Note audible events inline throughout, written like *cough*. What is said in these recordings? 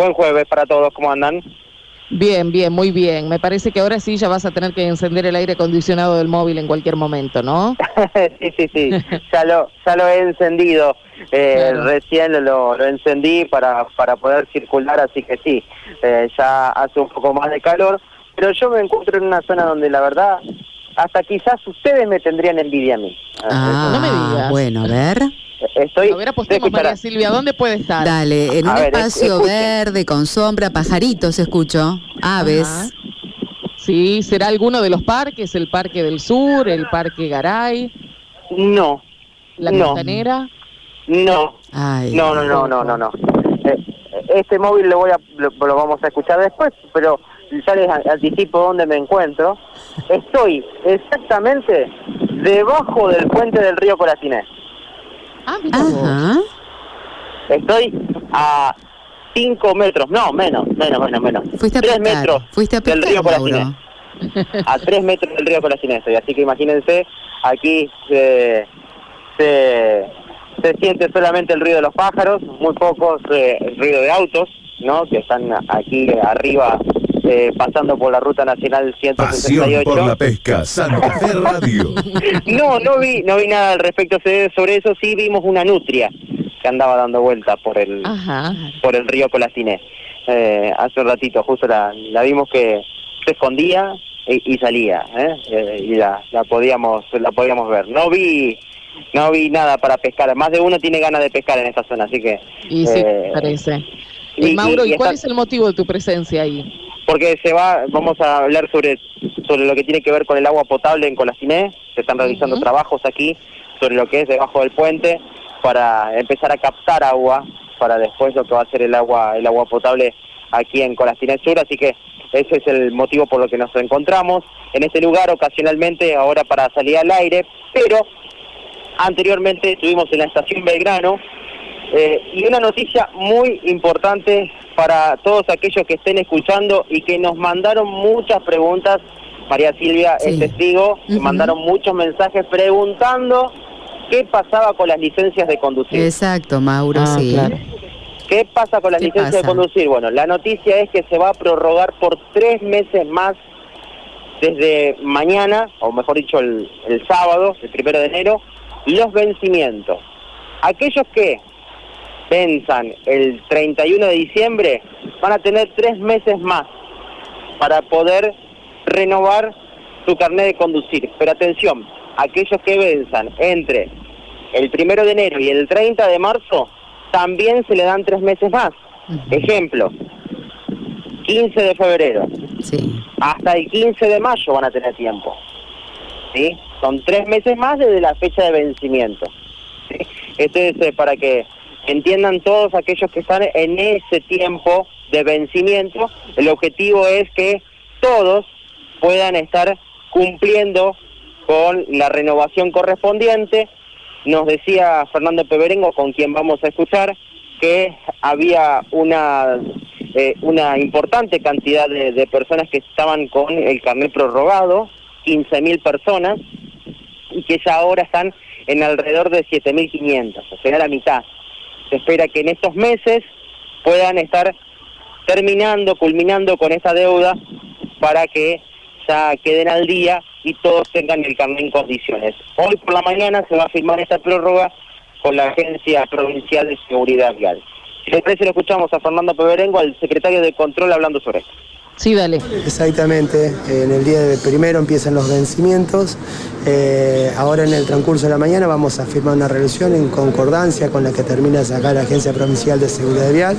Buen jueves para todos, ¿cómo andan? Bien, bien, muy bien. Me parece que ahora sí ya vas a tener que encender el aire acondicionado del móvil en cualquier momento, ¿no? *laughs* sí, sí, sí. ya lo, ya lo he encendido. Eh, Recién lo, lo, encendí para, para poder circular, así que sí, eh, ya hace un poco más de calor. Pero yo me encuentro en una zona donde la verdad, hasta quizás ustedes me tendrían envidia a mí. Ah, no me digas. Bueno, a ver. Estoy, a ver, apostemos, María Silvia, ¿dónde puede estar? Dale, en un espacio verde, con sombra, pajaritos, escucho, aves. Sí, ¿será alguno de los parques? ¿El Parque del Sur, el Parque Garay? No. ¿La Costanera? No. no, no, no, no, no, no. Eh, este móvil lo, voy a, lo, vamos a escuchar después, pero ya les anticipo dónde me encuentro. Estoy exactamente debajo del puente del río Coratinés. Ah, Estoy a 5 metros, no, menos, menos, menos, menos. Fuiste a 3 metros Fuiste a del río Colacinés. A 3 metros del río Colacinés. Así que imagínense, aquí se, se, siente solamente el ruido de los pájaros, muy pocos eh, el ruido de autos, ¿no? Que están aquí arriba eh, pasando por la ruta nacional 168. Pasión por la pesca, Santa Fe Radio. *laughs* no, no vi, no vi nada al respecto sobre eso, sí vimos una nutria que andaba dando vueltas por el por el río Colaciné. Eh, hace un ratito justo la, vimos que se escondía y, salía, ¿eh? ¿eh? y la, la podíamos la podíamos ver. No vi no vi nada para pescar. Más de uno tiene ganas de pescar en esta zona, así que. Y sí, parece. Y, Mauro, ¿y, cuál es el motivo de tu presencia ahí? Porque se va, vamos a hablar sobre, sobre lo que tiene que ver con el agua potable en Colaciné, se están realizando trabajos aquí sobre lo que es debajo del puente para empezar a captar agua para después lo que va a ser el agua, el agua potable aquí en Colaciné Sur, así que ese es el motivo por lo que nos encontramos en este lugar ocasionalmente ahora para salir al aire, pero anteriormente estuvimos en la estación Belgrano eh, y una noticia muy importante para todos aquellos que estén escuchando y que nos mandaron muchas preguntas. María Silvia es testigo, mandaron muchos mensajes preguntando qué pasaba con las licencias de conducir. Exacto, Mauro, ah, sí. ¿Qué pasa con las licencias de conducir? Bueno, la noticia es que se va a prorrogar por tres meses más desde mañana, o mejor dicho, el, el sábado, el primero de enero, los vencimientos. Aquellos que venzan el 31 de diciembre, van a tener tres meses más para poder renovar su carnet de conducir. Pero atención, aquellos que venzan entre el 1 de enero y el 30 de marzo, también se le dan tres meses más. Ejemplo, 15 de febrero. Hasta el 15 de mayo van a tener tiempo. ¿Sí? Son tres meses más desde la fecha de vencimiento. Esto es eh, para que entiendan todos aquellos que están en ese tiempo de vencimiento. El objetivo es que todos puedan estar cumpliendo con la renovación correspondiente. Nos decía Fernando Peberengo, con quien vamos a escuchar, que había una, eh, una importante cantidad de, personas que estaban con el carnet prorrogado, 15.000 personas, y que ya ahora están en alrededor de 7.500, o sea, la mitad. Se espera que en estos meses puedan estar terminando, culminando con esta deuda para que ya queden al día y todos tengan el carnet en condiciones. Hoy por la mañana se va a firmar esta prórroga con la Agencia Provincial de Seguridad Vial. Si les parece, lo escuchamos a Fernando Peberengo, al secretario de Control, hablando sobre esto. Sí, dale. Exactamente, en el día de primero empiezan los vencimientos. Eh, ahora en el transcurso de la mañana vamos a firmar una resolución en concordancia con la que termina de sacar la Agencia Provincial de Seguridad Vial,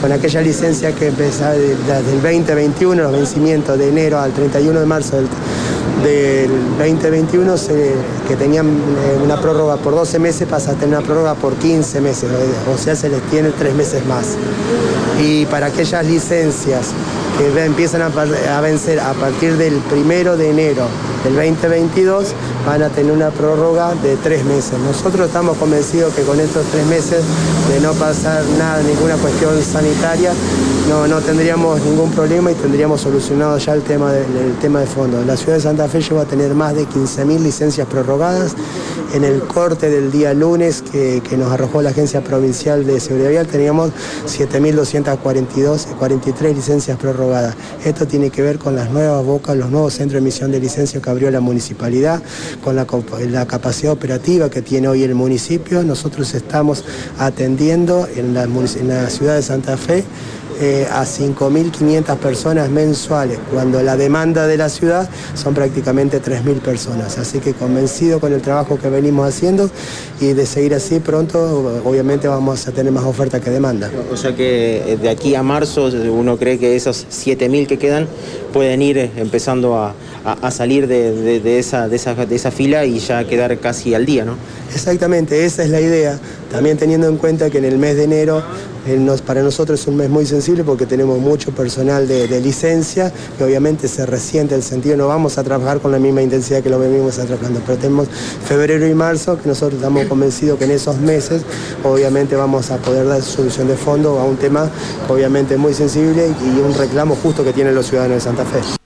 con aquella licencia que empieza desde el 2021, los vencimientos de enero al 31 de marzo del, 2021, que tenían eh, una prórroga por 12 meses, pasa a tener una prórroga por 15 meses, o sea, se les tiene tres meses más. Y para aquellas licencias que empiezan a, vencer a partir del primero de enero del 2022 van a tener una prórroga de tres meses. Nosotros estamos convencidos que con estos tres meses de no pasar nada, ninguna cuestión sanitaria, no, no tendríamos ningún problema y tendríamos solucionado ya el tema, de, tema de fondo. La ciudad de Santa Fe va a tener más de 15.000 licencias prorrogadas. En el corte del día lunes que, nos arrojó la Agencia Provincial de Seguridad Vial teníamos 7.242, 43 licencias prorrogadas. Esto tiene que ver con las nuevas bocas, los nuevos centros de emisión de licencias que abrió la municipalidad, con la, capacidad operativa que tiene hoy el municipio. Nosotros estamos atendiendo en la ciudad de Santa Fe eh, a 5.500 personas mensuales, cuando la demanda de la ciudad son prácticamente 3.000 personas. Así que convencido con el trabajo que venimos haciendo y de seguir así pronto, obviamente vamos a tener más oferta que demanda. O sea que eh, de aquí a marzo uno cree que esos 7.000 que quedan pueden ir empezando a, salir de, esa, de, esa, de esa fila y ya quedar casi al día, ¿no? Exactamente, esa es la idea. También teniendo en cuenta que en el mes de enero para nosotros es un mes muy sensible porque tenemos mucho personal de, licencia y obviamente se resiente el sentido, no vamos a trabajar con la misma intensidad que lo venimos trabajando, pero tenemos febrero y marzo que nosotros estamos convencidos que en esos meses obviamente vamos a poder dar solución de fondo a un tema que obviamente muy sensible y un reclamo justo que tienen los ciudadanos de Santa Fe.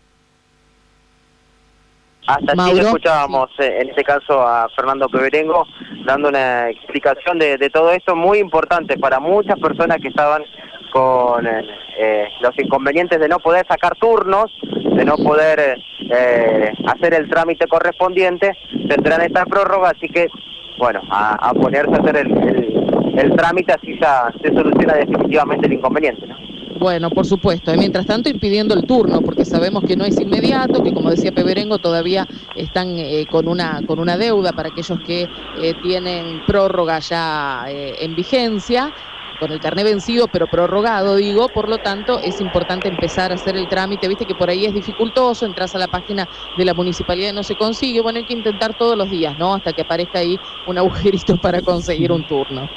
Hasta aquí escuchábamos eh, en este caso a Fernando Peberengo dando una explicación de, todo esto muy importante para muchas personas que estaban con eh, eh, los inconvenientes de no poder sacar turnos, de no poder hacer el trámite correspondiente, tendrán esta prórroga, así que, bueno, a, ponerse a hacer el, trámite, así ya se soluciona definitivamente el inconveniente. ¿no? Bueno, por supuesto. Y mientras tanto impidiendo el turno, porque sabemos que no es inmediato, que como decía Peberengo, todavía están eh, con, una, con una deuda para aquellos que eh, tienen prórroga ya eh, en vigencia con el carné vencido, pero prorrogado, digo, por lo tanto es importante empezar a hacer el trámite, viste que por ahí es dificultoso, entras a la página de la municipalidad y no se consigue, bueno, hay que intentar todos los días, ¿no? Hasta que aparezca ahí un agujerito *laughs* para conseguir un turno.